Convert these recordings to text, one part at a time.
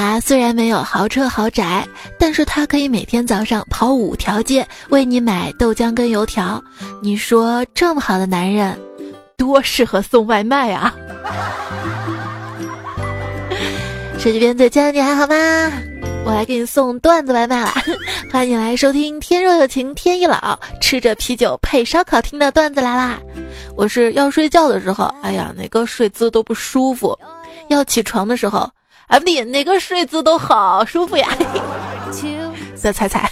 他虽然没有豪车豪宅，但是他可以每天早上跑五条街为你买豆浆跟油条。你说这么好的男人，多适合送外卖啊！手机边最亲爱的你还好吗？我来给你送段子外卖了，欢迎你来收听《天若有情天亦老》，吃着啤酒配烧烤听的段子来啦！我是要睡觉的时候，哎呀，哪个睡姿都不舒服；要起床的时候。啊不对，哪个睡姿都好舒服呀！再猜猜，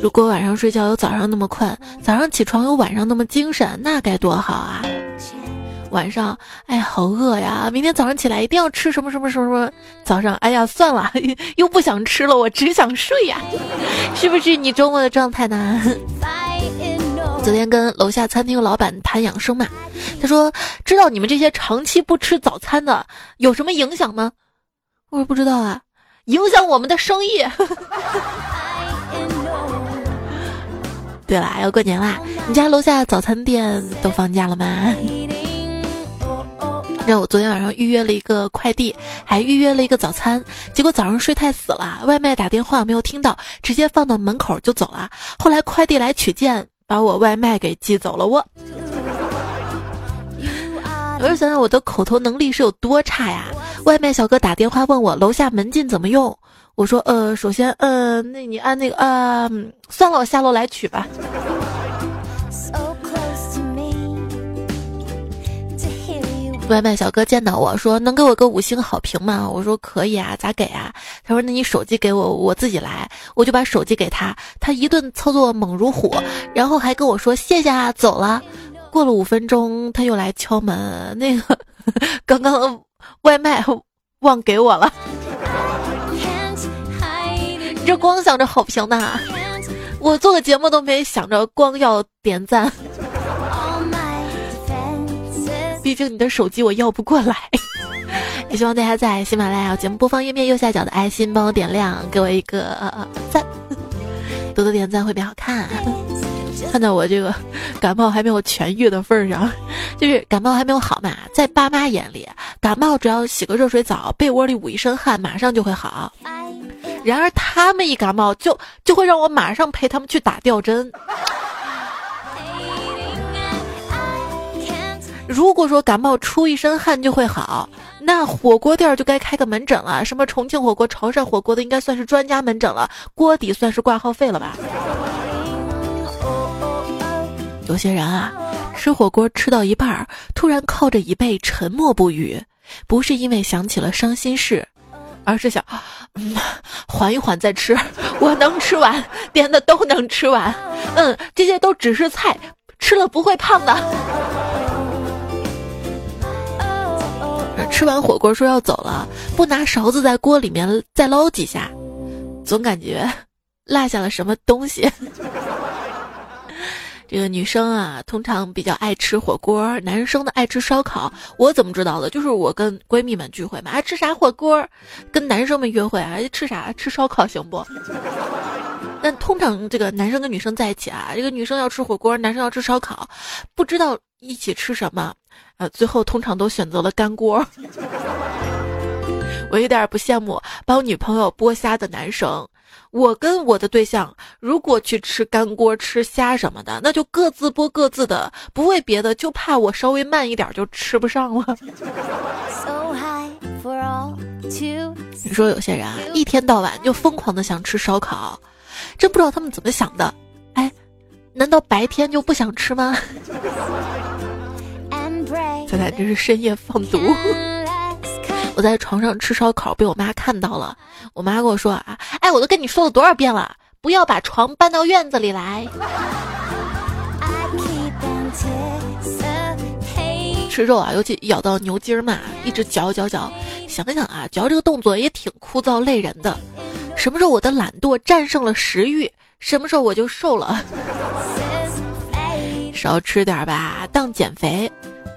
如果晚上睡觉有早上那么困，早上起床有晚上那么精神，那该多好啊！晚上，哎，好饿呀！明天早上起来一定要吃什么什么什么什么。早上，哎呀，算了，又不想吃了，我只想睡呀！是不是你周末的状态呢？昨天跟楼下餐厅老板谈养生嘛，他说知道你们这些长期不吃早餐的有什么影响吗？我说不知道啊，影响我们的生意。对了，要过年啦，你家楼下早餐店都放假了吗？让我昨天晚上预约了一个快递，还预约了一个早餐，结果早上睡太死了，外卖打电话没有听到，直接放到门口就走了。后来快递来取件。把我外卖给寄走了，我。我就想想我的口头能力是有多差呀！外卖小哥打电话问我楼下门禁怎么用，我说呃，首先呃，那你按那个啊，算了，我下楼来取吧。外卖小哥见到我说：“能给我个五星好评吗？”我说：“可以啊，咋给啊？”他说：“那你手机给我，我自己来。”我就把手机给他，他一顿操作猛如虎，然后还跟我说：“谢谢啊，走了。”过了五分钟，他又来敲门，那个 刚刚外卖忘给我了。你这光想着好评呢？我做个节目都没想着光要点赞。毕竟你的手机我要不过来，也希望大家在喜马拉雅节目播放页面右下角的爱心帮我点亮，给我一个赞，多多点赞会比较好看。看在我这个感冒还没有痊愈的份上，就是感冒还没有好嘛，在爸妈眼里，感冒只要洗个热水澡，被窝里捂一身汗，马上就会好。然而他们一感冒，就就会让我马上陪他们去打吊针。如果说感冒出一身汗就会好，那火锅店就该开个门诊了。什么重庆火锅、潮汕火锅的，应该算是专家门诊了，锅底算是挂号费了吧？有些人啊，吃火锅吃到一半儿，突然靠着椅背沉默不语，不是因为想起了伤心事，而是想，缓一缓再吃。我能吃完，点的都能吃完。嗯，这些都只是菜，吃了不会胖的。吃完火锅说要走了，不拿勺子在锅里面再捞几下，总感觉落下了什么东西。这个女生啊，通常比较爱吃火锅，男生呢爱吃烧烤。我怎么知道的？就是我跟闺蜜们聚会嘛，爱吃啥火锅，跟男生们约会啊，吃啥吃烧烤行不？但通常这个男生跟女生在一起啊，这个女生要吃火锅，男生要吃烧烤，不知道一起吃什么。呃，最后通常都选择了干锅。我有点不羡慕帮女朋友剥虾的男生。我跟我的对象如果去吃干锅、吃虾什么的，那就各自剥各自的，不为别的，就怕我稍微慢一点就吃不上了。你说有些人啊，一天到晚就疯狂的想吃烧烤，真不知道他们怎么想的。哎，难道白天就不想吃吗？猜猜这是深夜放毒？我在床上吃烧烤，被我妈看到了。我妈跟我说啊，哎，我都跟你说了多少遍了，不要把床搬到院子里来。吃肉啊，尤其咬到牛筋儿嘛，一直嚼嚼嚼。想想啊，嚼这个动作也挺枯燥累人的。什么时候我的懒惰战胜了食欲，什么时候我就瘦了。少吃点吧，当减肥。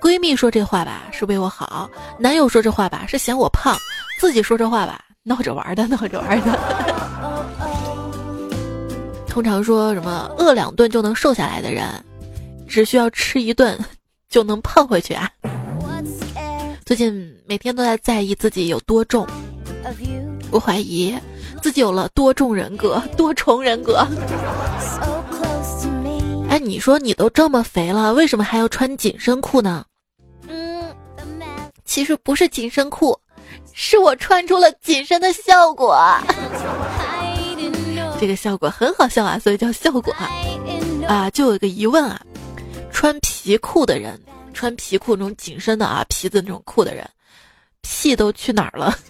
闺蜜说这话吧是为我好，男友说这话吧是嫌我胖，自己说这话吧闹着玩的，闹着玩的。通常说什么饿两顿就能瘦下来的人，只需要吃一顿就能胖回去啊。最近每天都在在意自己有多重，我怀疑自己有了多重人格、多重人格。哎，你说你都这么肥了，为什么还要穿紧身裤呢？其实不是紧身裤，是我穿出了紧身的效果。这个效果很好笑啊，所以叫效果啊。啊，就有一个疑问啊，穿皮裤的人，穿皮裤那种紧身的啊，皮子那种裤的人，屁都去哪儿了？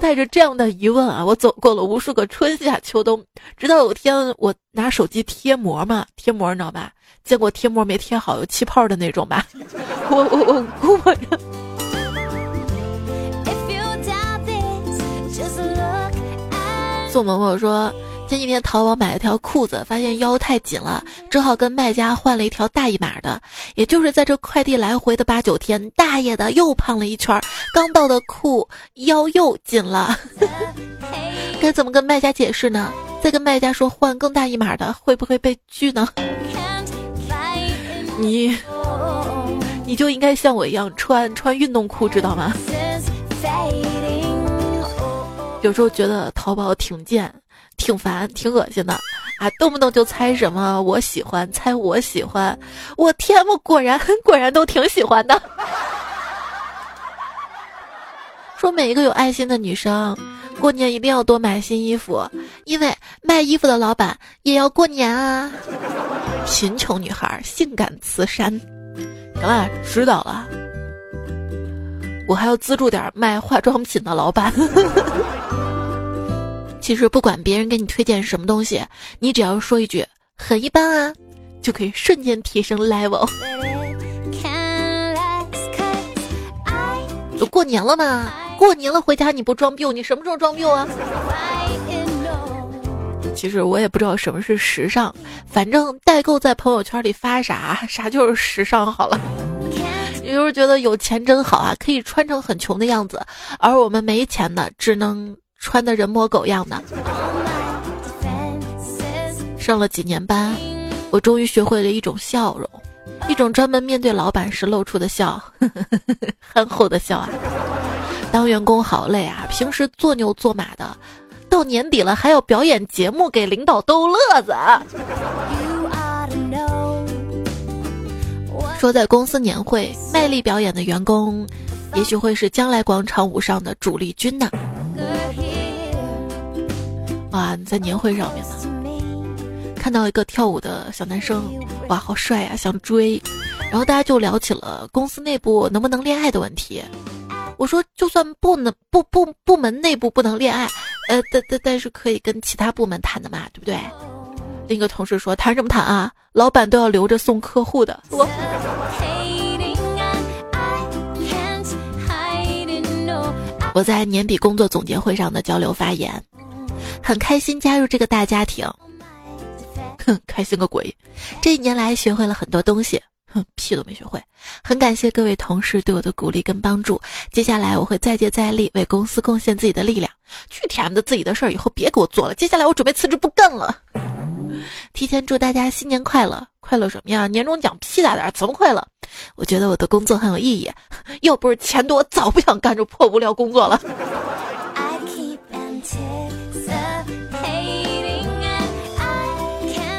带着这样的疑问啊，我走过了无数个春夏秋冬，直到有天我拿手机贴膜嘛，贴膜你知道吧？见过贴膜没贴好有气泡的那种吧？我我我估摸着。宋萌萌说。前几天淘宝买了条裤子，发现腰太紧了，只好跟卖家换了一条大一码的。也就是在这快递来回的八九天，大爷的又胖了一圈，刚到的裤腰又紧了，该怎么跟卖家解释呢？再跟卖家说换更大一码的，会不会被拒呢？你，你就应该像我一样穿穿运动裤，知道吗？有时候觉得淘宝挺贱。挺烦，挺恶心的，啊，动不动就猜什么我喜欢，猜我喜欢，我天我果然 果然都挺喜欢的。说每一个有爱心的女生，过年一定要多买新衣服，因为卖衣服的老板也要过年啊。贫穷女孩性感慈善，行了，知道了。我还要资助点卖化妆品的老板。其实不管别人给你推荐什么东西，你只要说一句“很一般啊”，就可以瞬间提升 level。都过年了嘛，过年了回家你不装逼，你什么时候装逼啊？其实我也不知道什么是时尚，反正代购在朋友圈里发啥啥就是时尚好了。有时候觉得有钱真好啊，可以穿成很穷的样子，而我们没钱的只能。穿的人模狗样的，上了几年班，我终于学会了一种笑容，一种专门面对老板时露出的笑，憨厚的笑啊！当员工好累啊，平时做牛做马的，到年底了还要表演节目给领导逗乐子。说在公司年会卖力表演的员工，也许会是将来广场舞上的主力军呢。哇，在年会上面呢，看到一个跳舞的小男生，哇，好帅呀，想追。然后大家就聊起了公司内部能不能恋爱的问题。我说，就算不能部部部门内部不能恋爱，呃，但但但是可以跟其他部门谈的嘛，对不对？另一个同事说，谈什么谈啊？老板都要留着送客户的。我我在年底工作总结会上的交流发言。很开心加入这个大家庭，哼，开心个鬼！这一年来学会了很多东西，哼，屁都没学会。很感谢各位同事对我的鼓励跟帮助，接下来我会再接再厉，为公司贡献自己的力量。去他妈的自己的事儿，以后别给我做了。接下来我准备辞职不干了。提前祝大家新年快乐！快乐什么呀？年终奖屁大点，怎么快乐？我觉得我的工作很有意义，要不是钱多，早不想干这破无聊工作了。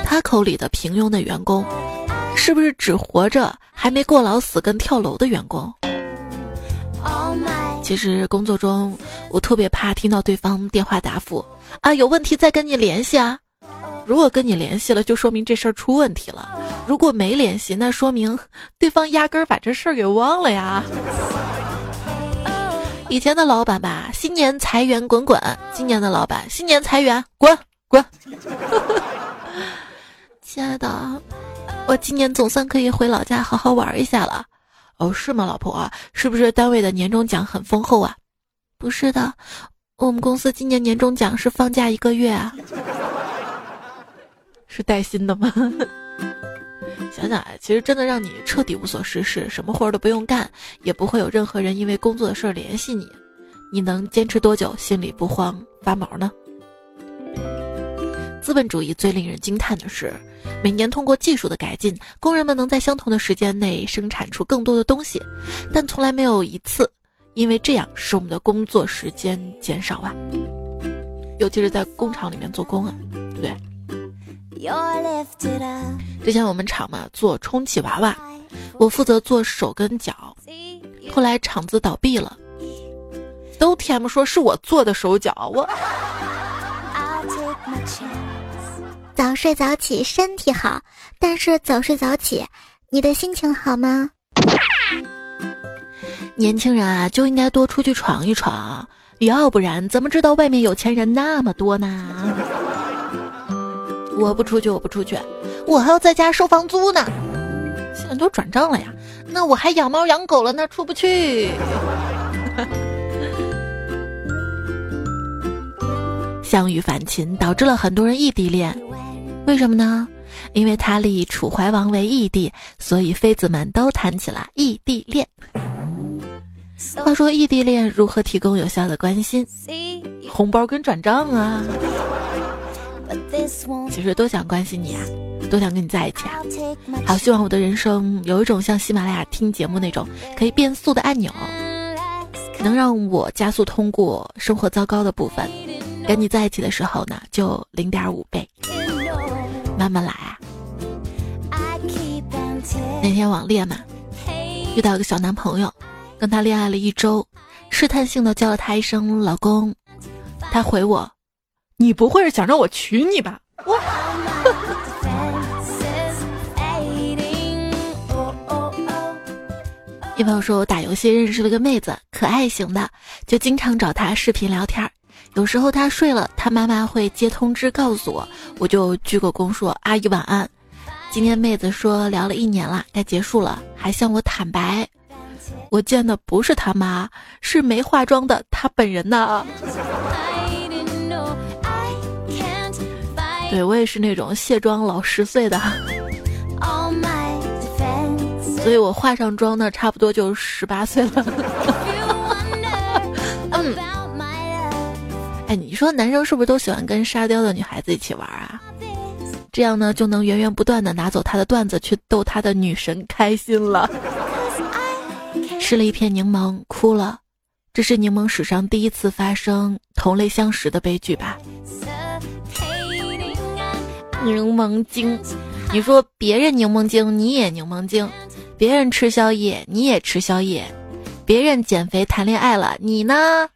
他口里的平庸的员工，是不是只活着还没过劳死跟跳楼的员工？其实工作中，我特别怕听到对方电话答复啊，有问题再跟你联系啊。如果跟你联系了，就说明这事儿出问题了；如果没联系，那说明对方压根儿把这事儿给忘了呀。以前的老板吧，新年财源滚滚；今年的老板，新年财源滚滚。亲爱的，我今年总算可以回老家好好玩一下了。哦，是吗，老婆？是不是单位的年终奖很丰厚啊？不是的，我们公司今年年终奖是放假一个月啊。是带薪的吗？想想啊，其实真的让你彻底无所事事，什么活都不用干，也不会有任何人因为工作的事儿联系你，你能坚持多久，心里不慌发毛呢？资本主义最令人惊叹的是，每年通过技术的改进，工人们能在相同的时间内生产出更多的东西，但从来没有一次因为这样使我们的工作时间减少啊。尤其是在工厂里面做工啊，对不对？之前我们厂嘛做充气娃娃，我负责做手跟脚，后来厂子倒闭了，都 TM 说是我做的手脚，我。早睡早起身体好，但是早睡早起，你的心情好吗？年轻人啊，就应该多出去闯一闯，要不然怎么知道外面有钱人那么多呢？我不出去，我不出去，我还要在家收房租呢。现在都转账了呀，那我还养猫养狗了呢，出不去。项羽反秦导致了很多人异地恋，为什么呢？因为他立楚怀王为义帝，所以妃子们都谈起了异地恋。话说异地恋如何提供有效的关心？红包跟转账啊！其实多想关心你啊，多想跟你在一起啊！好希望我的人生有一种像喜马拉雅听节目那种可以变速的按钮，能让我加速通过生活糟糕的部分。跟你在一起的时候呢，就零点五倍，慢慢来啊。那天网恋嘛，遇到一个小男朋友，跟他恋爱了一周，试探性的叫了他一声老公，他回我，你不会是想让我娶你吧？我。一朋友说我打游戏认识了个妹子，可爱型的，就经常找她视频聊天儿。有时候他睡了，他妈妈会接通知告诉我，我就鞠个躬说：“阿姨晚安。”今天妹子说聊了一年了，该结束了，还向我坦白，我见的不是他妈，是没化妆的他本人呢。对我也是那种卸妆老十岁的，所以我化上妆呢，差不多就十八岁了。嗯。哎，你说男生是不是都喜欢跟沙雕的女孩子一起玩啊？这样呢，就能源源不断的拿走他的段子去逗他的女神开心了。吃了一片柠檬，哭了，这是柠檬史上第一次发生同类相食的悲剧吧？柠檬精，你说别人柠檬精，你也柠檬精；别人吃宵夜，你也吃宵夜；别人减肥谈恋爱了，你呢？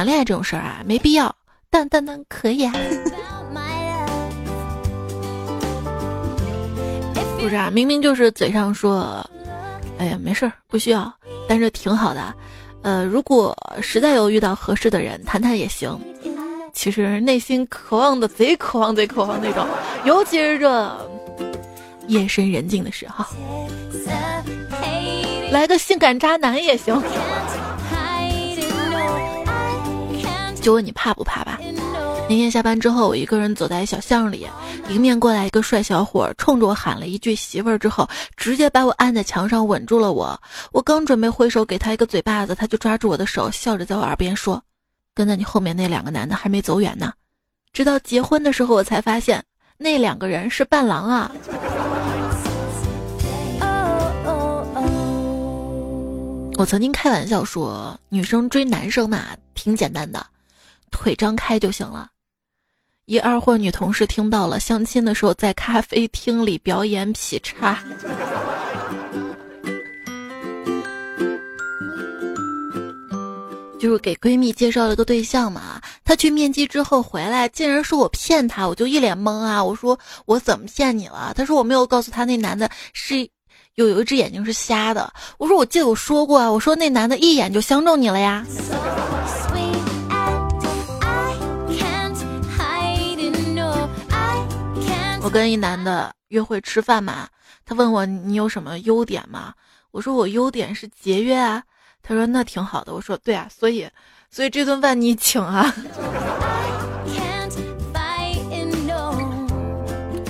谈恋爱这种事儿啊，没必要，但但但可以啊。不是啊，明明就是嘴上说，哎呀没事儿，不需要，但是挺好的。呃，如果实在有遇到合适的人，谈谈也行。其实内心渴望的贼渴望贼渴望那种，尤其是这夜深人静的时候，来个性感渣男也行。就问你怕不怕吧？那天下班之后，我一个人走在小巷里，迎面过来一个帅小伙，冲着我喊了一句“媳妇儿”之后，直接把我按在墙上稳住了我。我刚准备挥手给他一个嘴巴子，他就抓住我的手，笑着在我耳边说：“跟在你后面那两个男的还没走远呢。”直到结婚的时候，我才发现那两个人是伴郎啊。我曾经开玩笑说，女生追男生嘛，挺简单的。腿张开就行了。一二货女同事听到了，相亲的时候在咖啡厅里表演劈叉，就是给闺蜜介绍了个对象嘛。她去面基之后回来，竟然说我骗她，我就一脸懵啊。我说我怎么骗你了？她说我没有告诉她那男的是有有一只眼睛是瞎的。我说我记得我说过啊，我说那男的一眼就相中你了呀。我跟一男的约会吃饭嘛，他问我你有什么优点吗？我说我优点是节约啊。他说那挺好的。我说对啊，所以所以这顿饭你请啊。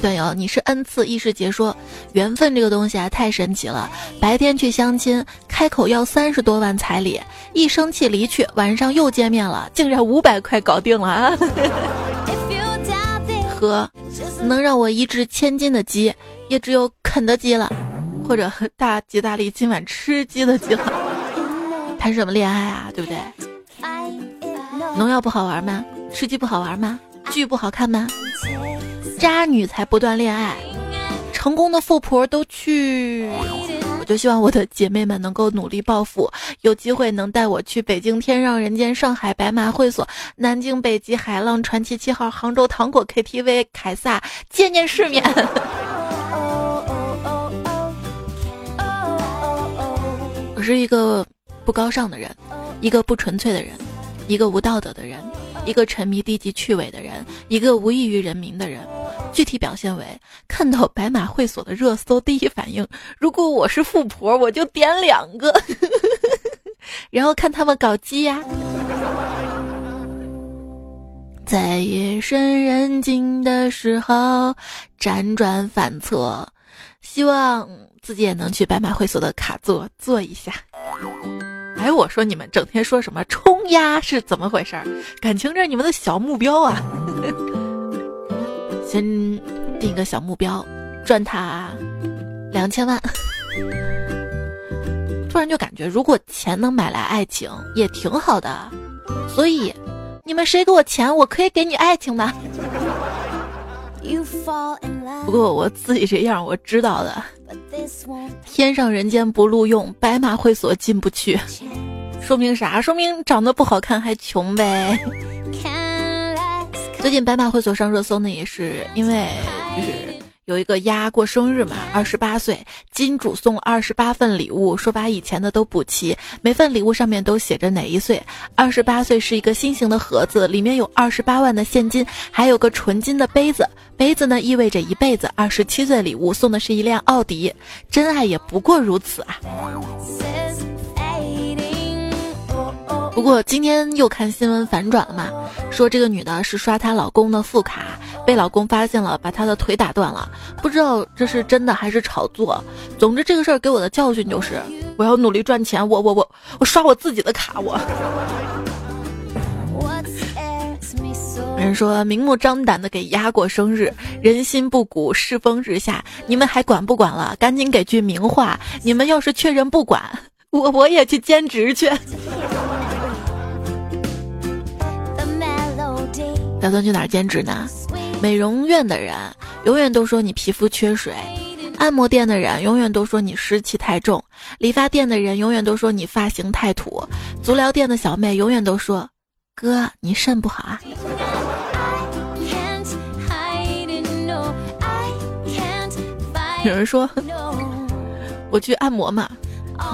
段友，你是恩赐异世杰说缘分这个东西啊太神奇了。白天去相亲，开口要三十多万彩礼，一生气离去，晚上又见面了，竟然五百块搞定了啊。哥，能让我一掷千金的鸡，也只有肯德基了，或者大吉大利今晚吃鸡的鸡了。谈什么恋爱啊，对不对？农药不好玩吗？吃鸡不好玩吗？剧不好看吗？渣女才不断恋爱，成功的富婆都去。就希望我的姐妹们能够努力暴富，有机会能带我去北京天上人间、上海白马会所、南京北极海浪传奇七号、杭州糖果 KTV、凯撒见见世面。我是一个不高尚的人，一个不纯粹的人，一个无道德的人。一个沉迷低级趣味的人，一个无异于人民的人，具体表现为看到白马会所的热搜，第一反应，如果我是富婆，我就点两个，然后看他们搞基呀。在夜深人静的时候辗转反侧，希望自己也能去白马会所的卡座坐一下。哎，我说你们整天说什么冲压是怎么回事儿？感情这是你们的小目标啊！先定个小目标，赚他两千万。突然就感觉，如果钱能买来爱情，也挺好的。所以，你们谁给我钱，我可以给你爱情的。不过我自己这样，我知道的。天上人间不录用，白马会所进不去，说明啥？说明长得不好看还穷呗。最近白马会所上热搜呢，也是因为就是。有一个鸭过生日嘛，二十八岁，金主送二十八份礼物，说把以前的都补齐，每份礼物上面都写着哪一岁。二十八岁是一个心形的盒子，里面有二十八万的现金，还有个纯金的杯子，杯子呢意味着一辈子。二十七岁礼物送的是一辆奥迪，真爱也不过如此啊。不过今天又看新闻反转了嘛，说这个女的是刷她老公的副卡，被老公发现了，把她的腿打断了。不知道这是真的还是炒作。总之这个事儿给我的教训就是，我要努力赚钱，我我我我刷我自己的卡。我。人说明目张胆的给鸭过生日，人心不古，世风日下，你们还管不管了？赶紧给句名话，你们要是确认不管，我我也去兼职去。打算去哪儿兼职呢？美容院的人永远都说你皮肤缺水，按摩店的人永远都说你湿气太重，理发店的人永远都说你发型太土，足疗店的小妹永远都说哥你肾不好啊。有人说我去按摩嘛，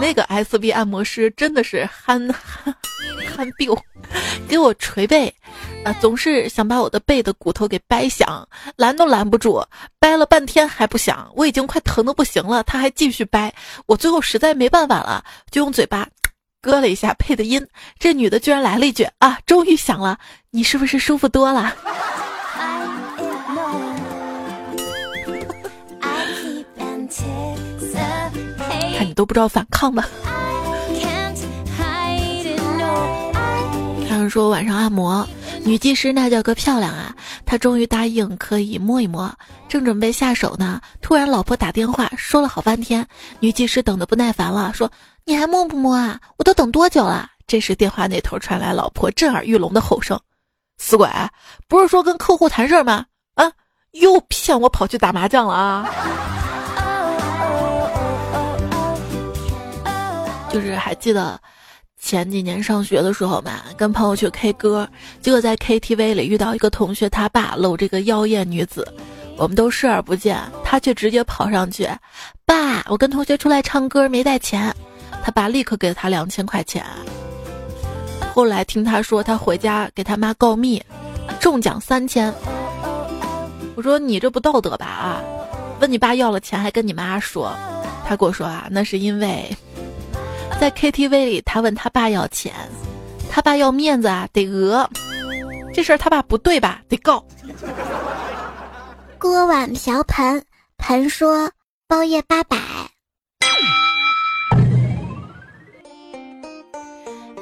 那个 S B 按摩师真的是憨憨憨彪，给我捶背。啊，总是想把我的背的骨头给掰响，拦都拦不住，掰了半天还不响，我已经快疼的不行了，他还继续掰，我最后实在没办法了，就用嘴巴割了一下配的音，这女的居然来了一句啊，终于响了，你是不是舒服多了？看你都不知道反抗吧。他们说晚上按摩。女技师那叫个漂亮啊！她终于答应可以摸一摸，正准备下手呢，突然老婆打电话，说了好半天，女技师等得不耐烦了，说：“你还摸不摸啊？我都等多久了？”这时电话那头传来老婆震耳欲聋的吼声：“死鬼，不是说跟客户谈事儿吗？啊，又骗我跑去打麻将了啊！”就是还记得。前几年上学的时候嘛，跟朋友去 K 歌，结果在 KTV 里遇到一个同学他爸搂这个妖艳女子，我们都视而不见，他却直接跑上去，爸，我跟同学出来唱歌没带钱，他爸立刻给了他两千块钱。后来听他说他回家给他妈告密，中奖三千。我说你这不道德吧啊？问你爸要了钱还跟你妈说，他跟我说啊，那是因为。在 KTV 里，他问他爸要钱，他爸要面子啊，得讹。这事儿他爸不对吧？得告。锅碗瓢盆，盆说包夜八百。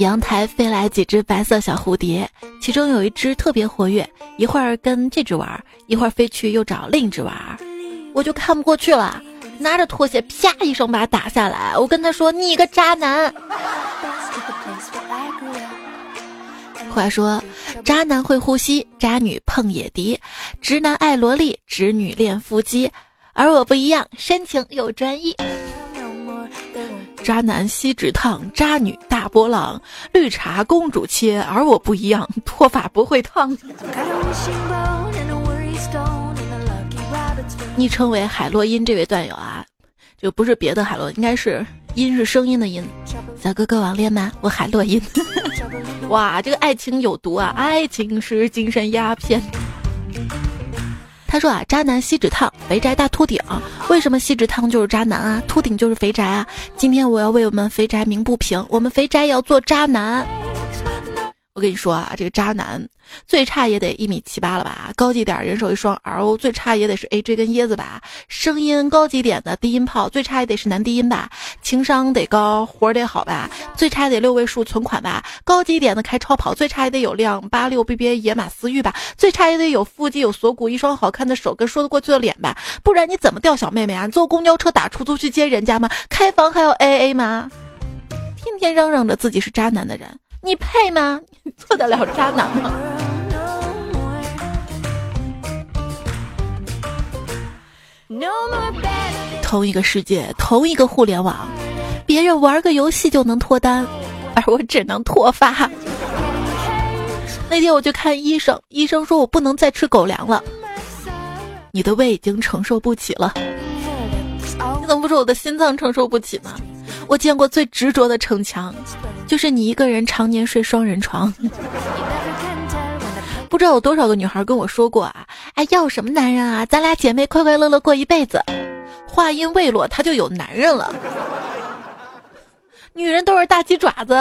阳台飞来几只白色小蝴蝶，其中有一只特别活跃，一会儿跟这只玩，一会儿飞去又找另一只玩，我就看不过去了，拿着拖鞋啪一声把他打下来，我跟他说：“你个渣男！”话说，渣男会呼吸，渣女碰野迪，直男爱萝莉，直女恋腹肌，而我不一样，深情又专一。渣男锡纸烫，渣女大波浪，绿茶公主切，而我不一样，脱发不会烫。昵称为海洛因这位段友啊，就不是别的海洛，应该是音是声音的音。小哥哥网恋吗？我海洛因。哇，这个爱情有毒啊！爱情是精神鸦片。他说啊，渣男锡纸烫，肥宅大秃顶。为什么锡纸烫就是渣男啊？秃顶就是肥宅啊？今天我要为我们肥宅鸣不平，我们肥宅要做渣男。我跟你说啊，这个渣男最差也得一米七八了吧，高级点人手一双 R，O，最差也得是 A J 跟椰子吧，声音高级点的低音炮最差也得是男低音吧，情商得高，活得好吧，最差得六位数存款吧，高级点的开超跑最差也得有辆八六 B B A 野马思域吧，最差也得有腹肌有锁骨一双好看的手跟说得过去的脸吧，不然你怎么钓小妹妹啊？坐公交车打出租去接人家吗？开房还要 A A 吗？天天嚷嚷着自己是渣男的人。你配吗？你做得了渣男吗？同一个世界，同一个互联网，别人玩个游戏就能脱单，而我只能脱发。那天我去看医生，医生说我不能再吃狗粮了，你的胃已经承受不起了。你怎么不说我的心脏承受不起呢？我见过最执着的逞强，就是你一个人常年睡双人床。不知道有多少个女孩跟我说过啊，哎，要什么男人啊？咱俩姐妹快快乐乐过一辈子。话音未落，他就有男人了。女人都是大鸡爪子。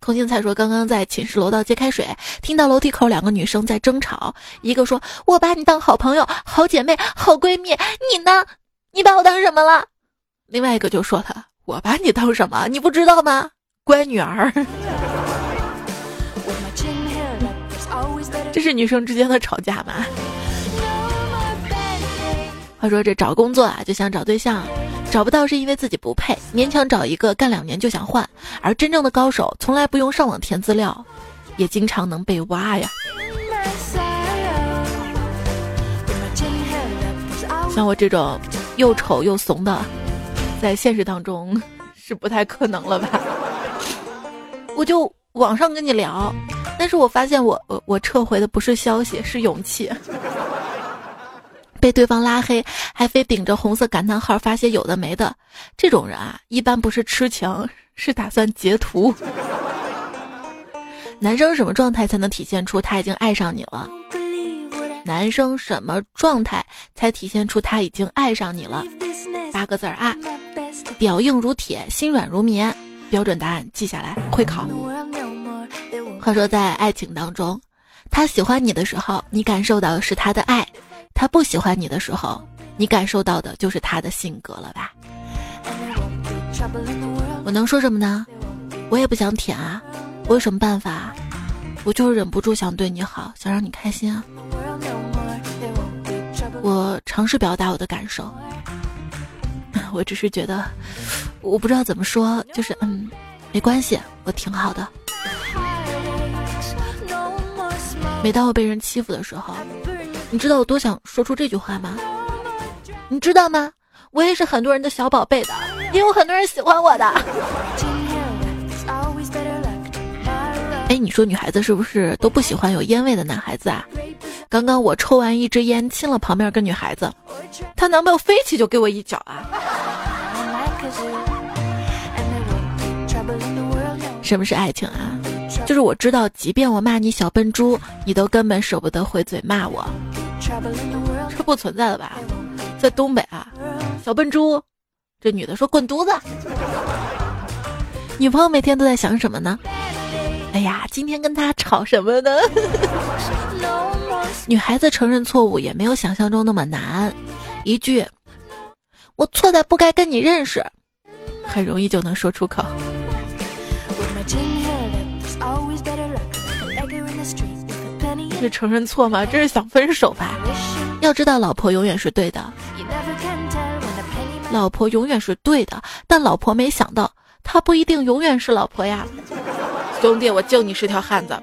空心菜说，刚刚在寝室楼道接开水，听到楼梯口两个女生在争吵，一个说：“我把你当好朋友、好姐妹、好闺蜜，你呢？”你把我当什么了？另外一个就说他，我把你当什么？你不知道吗？乖女儿。这是女生之间的吵架吗？话说这找工作啊，就想找对象，找不到是因为自己不配，勉强找一个干两年就想换。而真正的高手，从来不用上网填资料，也经常能被挖呀。像我这种。又丑又怂的，在现实当中 是不太可能了吧？我就网上跟你聊，但是我发现我我我撤回的不是消息，是勇气。被对方拉黑，还非顶着红色感叹号发些有的没的，这种人啊，一般不是痴情，是打算截图。男生什么状态才能体现出他已经爱上你了？男生什么状态才体现出他已经爱上你了？八个字儿啊，表硬如铁，心软如棉。标准答案记下来，会考。话说在爱情当中，他喜欢你的时候，你感受到的是他的爱；他不喜欢你的时候，你感受到的就是他的性格了吧？我能说什么呢？我也不想舔啊，我有什么办法？我就是忍不住想对你好，想让你开心啊。我尝试表达我的感受，我只是觉得，我不知道怎么说，就是嗯，没关系，我挺好的。每当我被人欺负的时候，你知道我多想说出这句话吗？你知道吗？我也是很多人的小宝贝的，也有很多人喜欢我的。哎，你说女孩子是不是都不喜欢有烟味的男孩子啊？刚刚我抽完一支烟，亲了旁边个女孩子，她男朋友飞起就给我一脚啊！什么是爱情啊？就是我知道，即便我骂你小笨猪，你都根本舍不得回嘴骂我。这不存在的吧？在东北啊，小笨猪，这女的说滚犊子。女朋友每天都在想什么呢？哎呀，今天跟他吵什么呢？女孩子承认错误也没有想象中那么难，一句“我错在不该跟你认识”，很容易就能说出口。这承认错吗？这是想分手吧？要知道，老婆永远是对的。老婆永远是对的，但老婆没想到，她不一定永远是老婆呀。兄弟，我敬你是条汉子。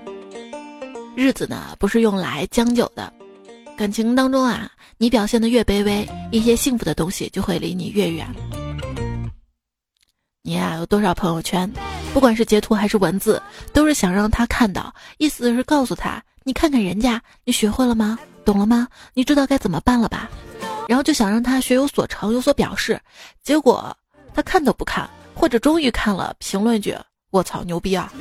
日子呢，不是用来将就的。感情当中啊，你表现的越卑微，一些幸福的东西就会离你越远。你呀，有多少朋友圈？不管是截图还是文字，都是想让他看到，意思是告诉他：你看看人家，你学会了吗？懂了吗？你知道该怎么办了吧？然后就想让他学有所成，有所表示。结果他看都不看，或者终于看了，评论句：我操，牛逼啊！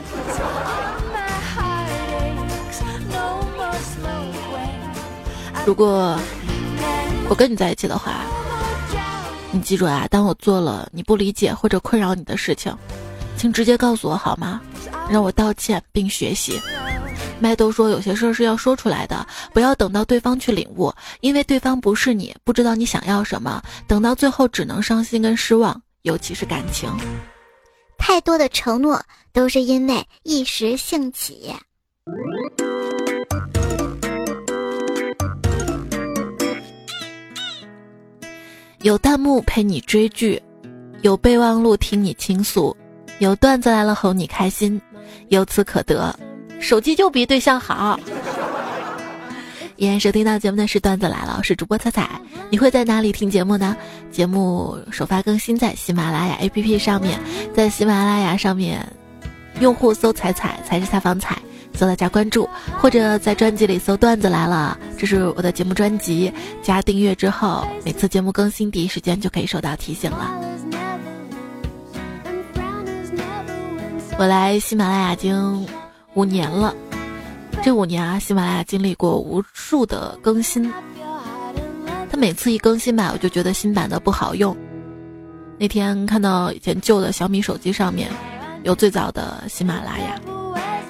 如果我跟你在一起的话。你记住啊，当我做了你不理解或者困扰你的事情，请直接告诉我好吗？让我道歉并学习。麦兜说有些事儿是要说出来的，不要等到对方去领悟，因为对方不是你，不知道你想要什么，等到最后只能伤心跟失望，尤其是感情。太多的承诺都是因为一时兴起。有弹幕陪你追剧，有备忘录听你倾诉，有段子来了哄你开心，由此可得，手机就比对象好。依然收听到节目的是段子来了，我是主播彩彩。你会在哪里听节目呢？节目首发更新在喜马拉雅 APP 上面，在喜马拉雅上面，用户搜“彩彩”才是采访彩。搜到加关注，或者在专辑里搜段子来了，这是我的节目专辑。加订阅之后，每次节目更新第一时间就可以收到提醒了。我来喜马拉雅已经五年了，这五年啊，喜马拉雅经历过无数的更新。它每次一更新吧，我就觉得新版的不好用。那天看到以前旧的小米手机上面有最早的喜马拉雅。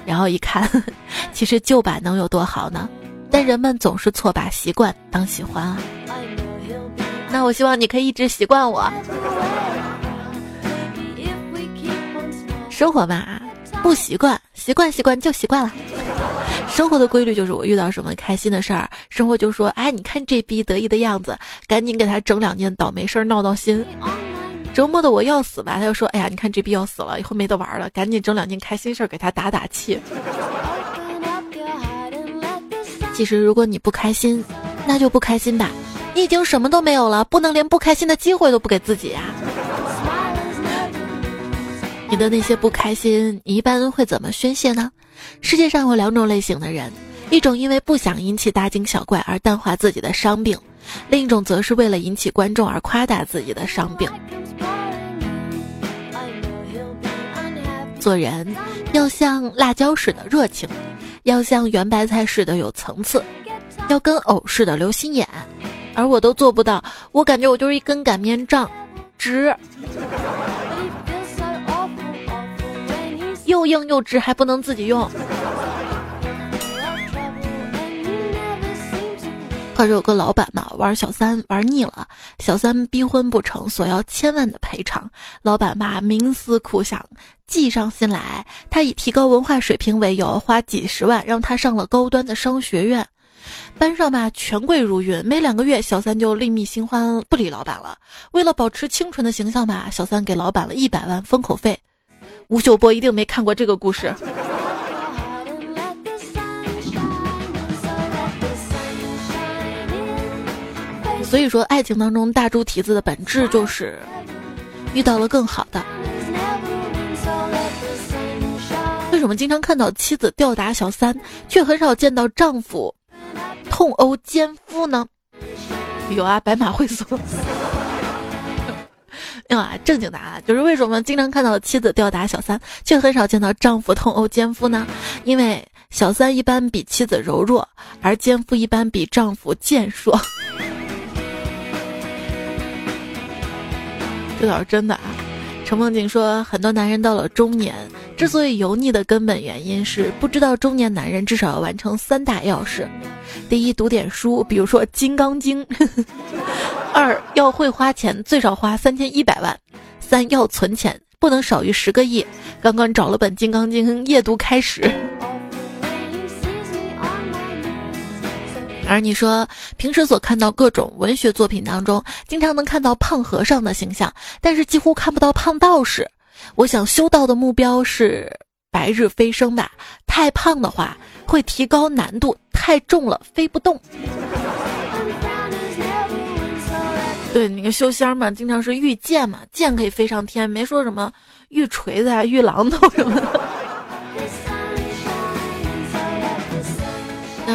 然后一看，其实旧版能有多好呢？但人们总是错把习惯当喜欢啊。那我希望你可以一直习惯我。生活嘛，不习惯，习惯习惯就习惯了。生活的规律就是我遇到什么开心的事儿，生活就说：“哎，你看这逼得意的样子，赶紧给他整两件倒霉事儿闹闹心。”折磨的我要死吧，他就说：“哎呀，你看这逼要死了，以后没得玩了，赶紧整两件开心事儿给他打打气。”其实如果你不开心，那就不开心吧，你已经什么都没有了，不能连不开心的机会都不给自己呀。你的那些不开心，你一般会怎么宣泄呢？世界上有两种类型的人，一种因为不想引起大惊小怪而淡化自己的伤病，另一种则是为了引起观众而夸大自己的伤病。做人要像辣椒似的热情，要像圆白菜似的有层次，要跟藕似的留心眼，而我都做不到。我感觉我就是一根擀面杖，直，又硬又直，还不能自己用。可是有个老板嘛，玩小三玩腻了，小三逼婚不成，索要千万的赔偿。老板吧冥思苦想，计上心来，他以提高文化水平为由，花几十万让他上了高端的商学院，班上吧权贵如云。没两个月，小三就另觅新欢，不理老板了。为了保持清纯的形象吧，小三给老板了一百万封口费。吴秀波一定没看过这个故事。所以说，爱情当中大猪蹄子的本质就是遇到了更好的。为什么经常看到妻子吊打小三，却很少见到丈夫痛殴奸夫呢？有啊，白马会所。有啊，正经答案，就是为什么经常看到妻子吊打小三，却很少见到丈夫痛殴奸夫呢？因为小三一般比妻子柔弱，而奸夫一般比丈夫健硕。这倒是真的啊！陈梦景说，很多男人到了中年，之所以油腻的根本原因是不知道中年男人至少要完成三大要事：第一，读点书，比如说《金刚经》；二，要会花钱，最少花三千一百万；三要存钱，不能少于十个亿。刚刚找了本《金刚经》夜读开始。而你说平时所看到各种文学作品当中，经常能看到胖和尚的形象，但是几乎看不到胖道士。我想修道的目标是白日飞升吧，太胖的话会提高难度，太重了飞不动。对，那个修仙嘛，经常是御剑嘛，剑可以飞上天，没说什么遇锤子啊、遇榔头什么的。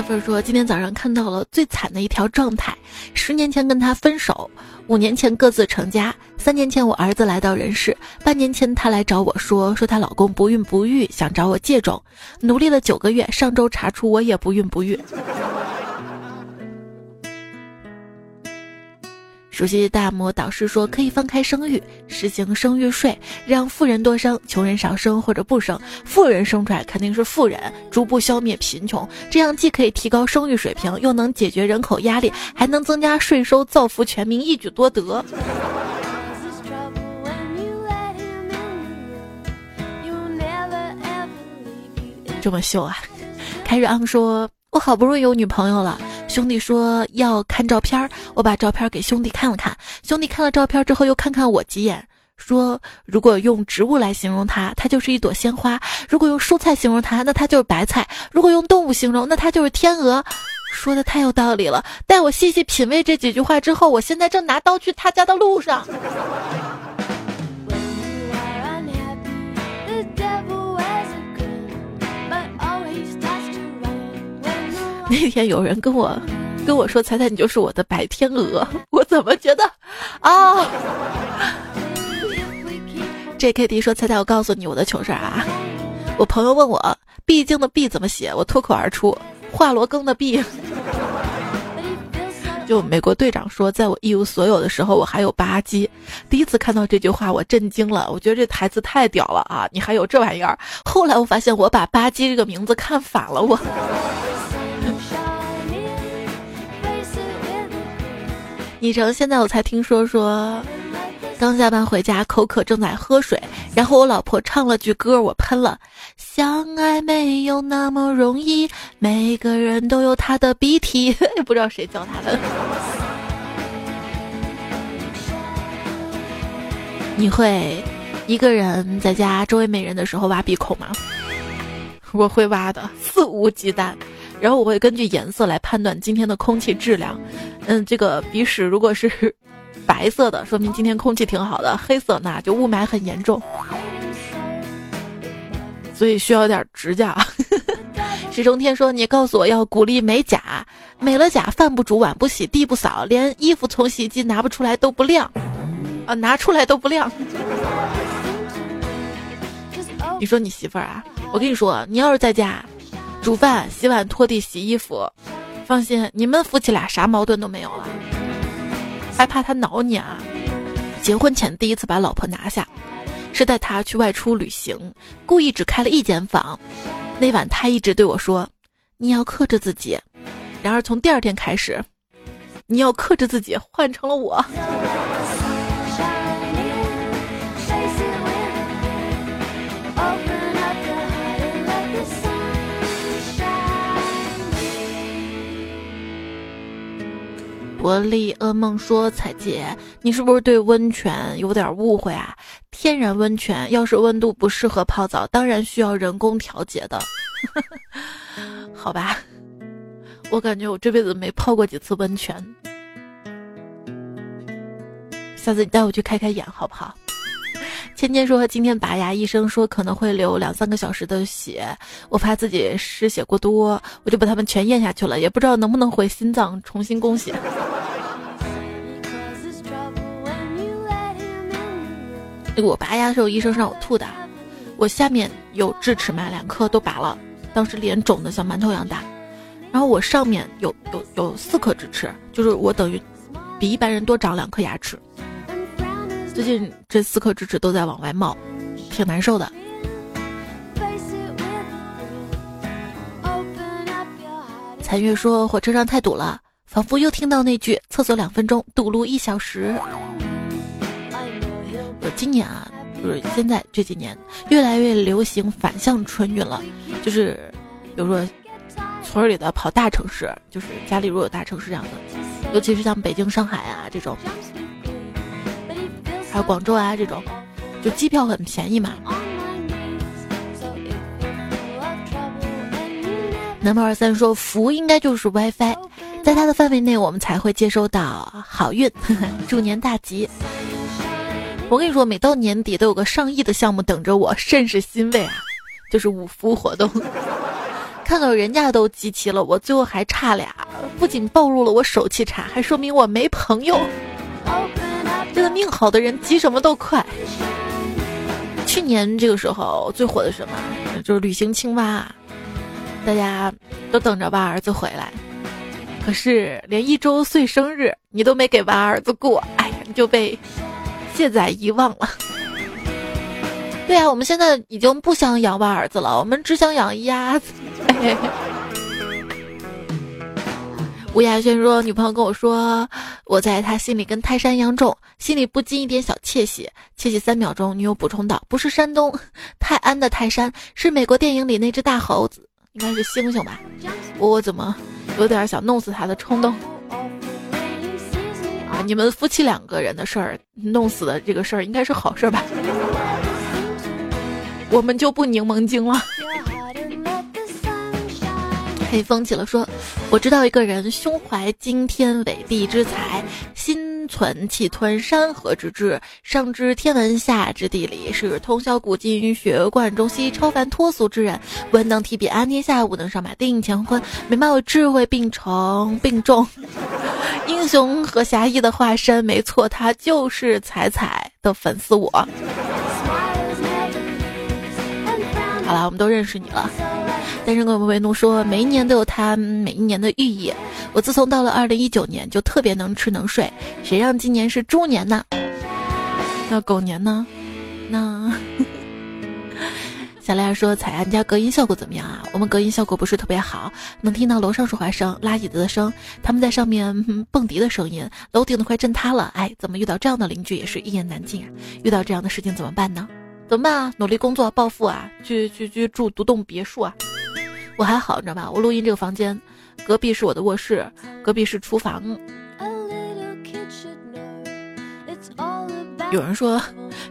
就是说，今天早上看到了最惨的一条状态：十年前跟他分手，五年前各自成家，三年前我儿子来到人世，半年前他来找我说说她老公不孕不育，想找我借种，努力了九个月，上周查出我也不孕不育。熟悉大魔导师说可以放开生育，实行生育税，让富人多生，穷人少生或者不生。富人生出来肯定是富人，逐步消灭贫穷，这样既可以提高生育水平，又能解决人口压力，还能增加税收，造福全民，一举多得。这么秀啊！开瑞昂说。我好不容易有女朋友了，兄弟说要看照片，我把照片给兄弟看了看。兄弟看了照片之后又看看我几眼，说如果用植物来形容它，它就是一朵鲜花；如果用蔬菜形容它，那它就是白菜；如果用动物形容，那它就是天鹅。说的太有道理了，待我细细品味这几句话之后，我现在正拿刀去他家的路上。那天有人跟我跟我说：“猜猜你就是我的白天鹅。”我怎么觉得啊？J.K.D 说：“猜猜我告诉你我的糗事啊！”我朋友问我“毕竟”的“毕”怎么写，我脱口而出“华罗庚”的“毕”。就美国队长说，在我一无所有的时候，我还有吧唧。第一次看到这句话，我震惊了。我觉得这台词太屌了啊！你还有这玩意儿？后来我发现我把吧唧这个名字看反了，我。昵称现在我才听说说，刚下班回家口渴正在喝水，然后我老婆唱了句歌，我喷了。相爱没有那么容易，每个人都有他的鼻涕，也不知道谁教他的。你会一个人在家周围没人的时候挖鼻孔吗？我会挖的，肆无忌惮。然后我会根据颜色来判断今天的空气质量，嗯，这个鼻屎如果是白色的，说明今天空气挺好的；黑色那就雾霾很严重，所以需要点指甲。石中天说：“你告诉我要鼓励美甲，美了甲，饭不煮，碗不洗，地不扫，连衣服从洗衣机拿不出来都不晾，啊，拿出来都不晾。”你说你媳妇儿啊？我跟你说，你要是在家。煮饭、洗碗、拖地、洗衣服，放心，你们夫妻俩啥矛盾都没有了。害怕他挠你啊？结婚前第一次把老婆拿下，是带他去外出旅行，故意只开了一间房。那晚他一直对我说：“你要克制自己。”然而从第二天开始，你要克制自己，换成了我。伯利噩梦说：“彩姐，你是不是对温泉有点误会啊？天然温泉要是温度不适合泡澡，当然需要人工调节的。好吧，我感觉我这辈子没泡过几次温泉。下次你带我去开开眼好不好？”芊芊说：“今天拔牙，医生说可能会流两三个小时的血，我怕自己失血过多，我就把他们全咽下去了，也不知道能不能回心脏重新供血。”我拔牙的时候，医生让我吐的，我下面有智齿嘛，两颗都拔了，当时脸肿的像馒头一样大，然后我上面有有有四颗智齿，就是我等于比一般人多长两颗牙齿。最近这四颗智齿都在往外冒，挺难受的。残月说火车上太堵了，仿佛又听到那句“厕所两分钟，堵路一小时”。就今年啊，就是现在这几年越来越流行反向春运了，就是比如说村里的跑大城市，就是家里如果有大城市这样的，尤其是像北京、上海啊这种，还有广州啊这种，就机票很便宜嘛。南宝二三说福应该就是 WiFi，在它的范围内我们才会接收到好运，祝年大吉。我跟你说，每到年底都有个上亿的项目等着我，甚是欣慰啊！就是五福活动，看到人家都集齐了，我最后还差俩，不仅暴露了我手气差，还说明我没朋友。真的命好的人急什么都快。去年这个时候最火的什么？就是旅行青蛙。大家都等着娃儿子回来，可是连一周岁生日你都没给娃儿子过，哎，你就被卸载遗忘了。对啊，我们现在已经不想养娃儿子了，我们只想养鸭子。吴亚轩说：“女朋友跟我说，我在他心里跟泰山一样重，心里不禁一点小窃喜。窃喜三秒钟，女友补充道：不是山东 泰安的泰山，是美国电影里那只大猴子。”应该是星星吧，我怎么有点想弄死他的冲动？啊，你们夫妻两个人的事儿，弄死的这个事儿应该是好事吧？我们就不柠檬精了。黑风起了说，我知道一个人胸怀惊天伟地之才，心存气吞山河之志，上知天文下知地理，是通晓古今学贯中西超凡脱俗之人，文能提笔安天下，武能上马定乾坤，美貌与智慧并成并重，英雄和侠义的化身，没错，他就是彩彩的粉丝我。好了，我们都认识你了。单身狗为奴说，每一年都有它每一年的寓意。我自从到了二零一九年，就特别能吃能睡。谁让今年是猪年呢？那狗年呢？那 小亮说：“彩安家隔音效果怎么样啊？我们隔音效果不是特别好，能听到楼上说话声、拉椅子的声、他们在上面蹦迪的声音，楼顶都快震塌了。哎，怎么遇到这样的邻居也是一言难尽啊？遇到这样的事情怎么办呢？怎么办啊？努力工作暴富啊？去去去住独栋别墅啊？”我还好，你知道吧？我录音这个房间，隔壁是我的卧室，隔壁是厨房。有人说，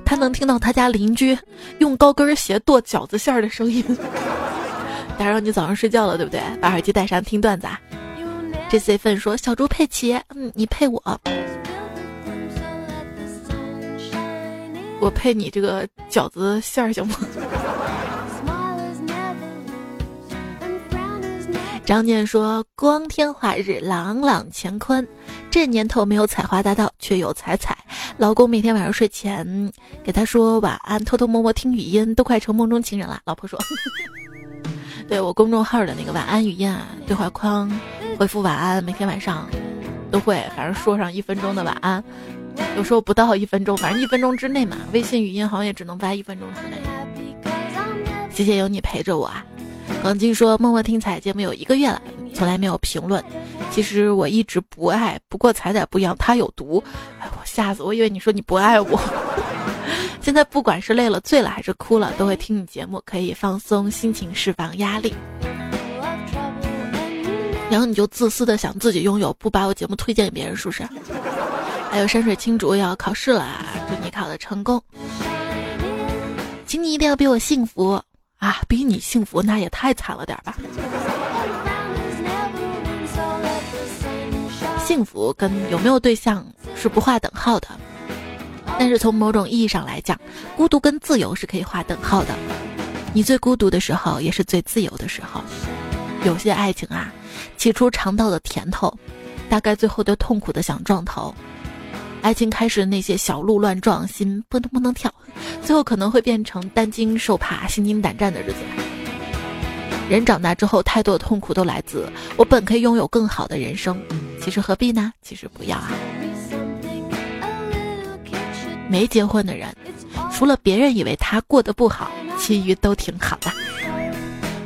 他能听到他家邻居用高跟鞋剁饺子馅儿的声音，打扰你早上睡觉了，对不对？把耳机戴上听段子啊。这 C 份说，小猪佩奇，嗯，你配我，我配你这个饺子馅儿行吗？张念说：“光天化日，朗朗乾坤。这年头没有采花大盗，却有彩彩。老公每天晚上睡前给他说晚安，偷偷摸摸听语音，都快成梦中情人了。”老婆说：“ 对我公众号的那个晚安语音啊，对话框回复晚安，每天晚上都会，反正说上一分钟的晚安，有时候不到一分钟，反正一分钟之内嘛。微信语音好像也只能发一分钟之内。谢谢有你陪着我啊。”王晶说：“默默听彩节目有一个月了，从来没有评论。其实我一直不爱，不过彩彩不一样，他有毒。哎，我吓死我！以为你说你不爱我。现在不管是累了、醉了还是哭了，都会听你节目，可以放松心情，释放压力。然后你就自私的想自己拥有，不把我节目推荐给别人，是不是？还有山水青竹要考试了，祝你考的成功，请你一定要比我幸福。”啊，比你幸福那也太惨了点吧！幸福跟有没有对象是不划等号的，但是从某种意义上来讲，孤独跟自由是可以划等号的。你最孤独的时候，也是最自由的时候。有些爱情啊，起初尝到的甜头，大概最后都痛苦的想撞头。爱情开始的那些小鹿乱撞，心蹦噔蹦噔跳，最后可能会变成担惊受怕、心惊胆战的日子。人长大之后，太多的痛苦都来自我本可以拥有更好的人生，其实何必呢？其实不要啊。没结婚的人，除了别人以为他过得不好，其余都挺好的。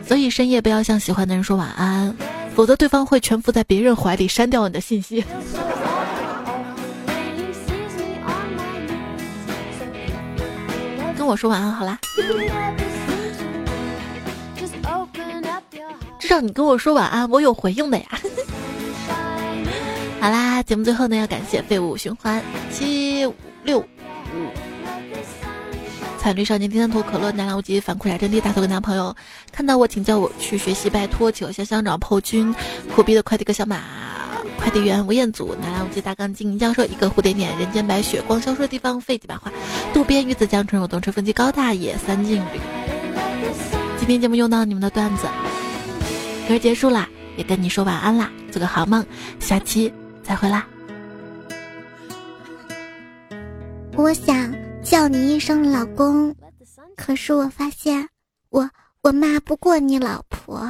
所以深夜不要向喜欢的人说晚安，否则对方会蜷伏在别人怀里删掉你的信息。我说晚安好啦。至少你跟我说晚安，我有回应的呀。好啦，节目最后呢，要感谢废物循环七五六五。彩绿少年天天图可乐南无极反馈亚阵地大头跟男朋友看到我请叫我去学习拜托求香香长破军苦逼的快递哥小马快递员吴彦祖拿来无极大杠精教授一个蝴蝶点人间白雪光消失的地方废几把话渡边鱼子江春有动吹风机高大爷三进旅。今天节目用到你们的段子，歌结束啦，也跟你说晚安啦，做个好梦，下期再会啦。我想。叫你一声老公，可是我发现我我骂不过你老婆。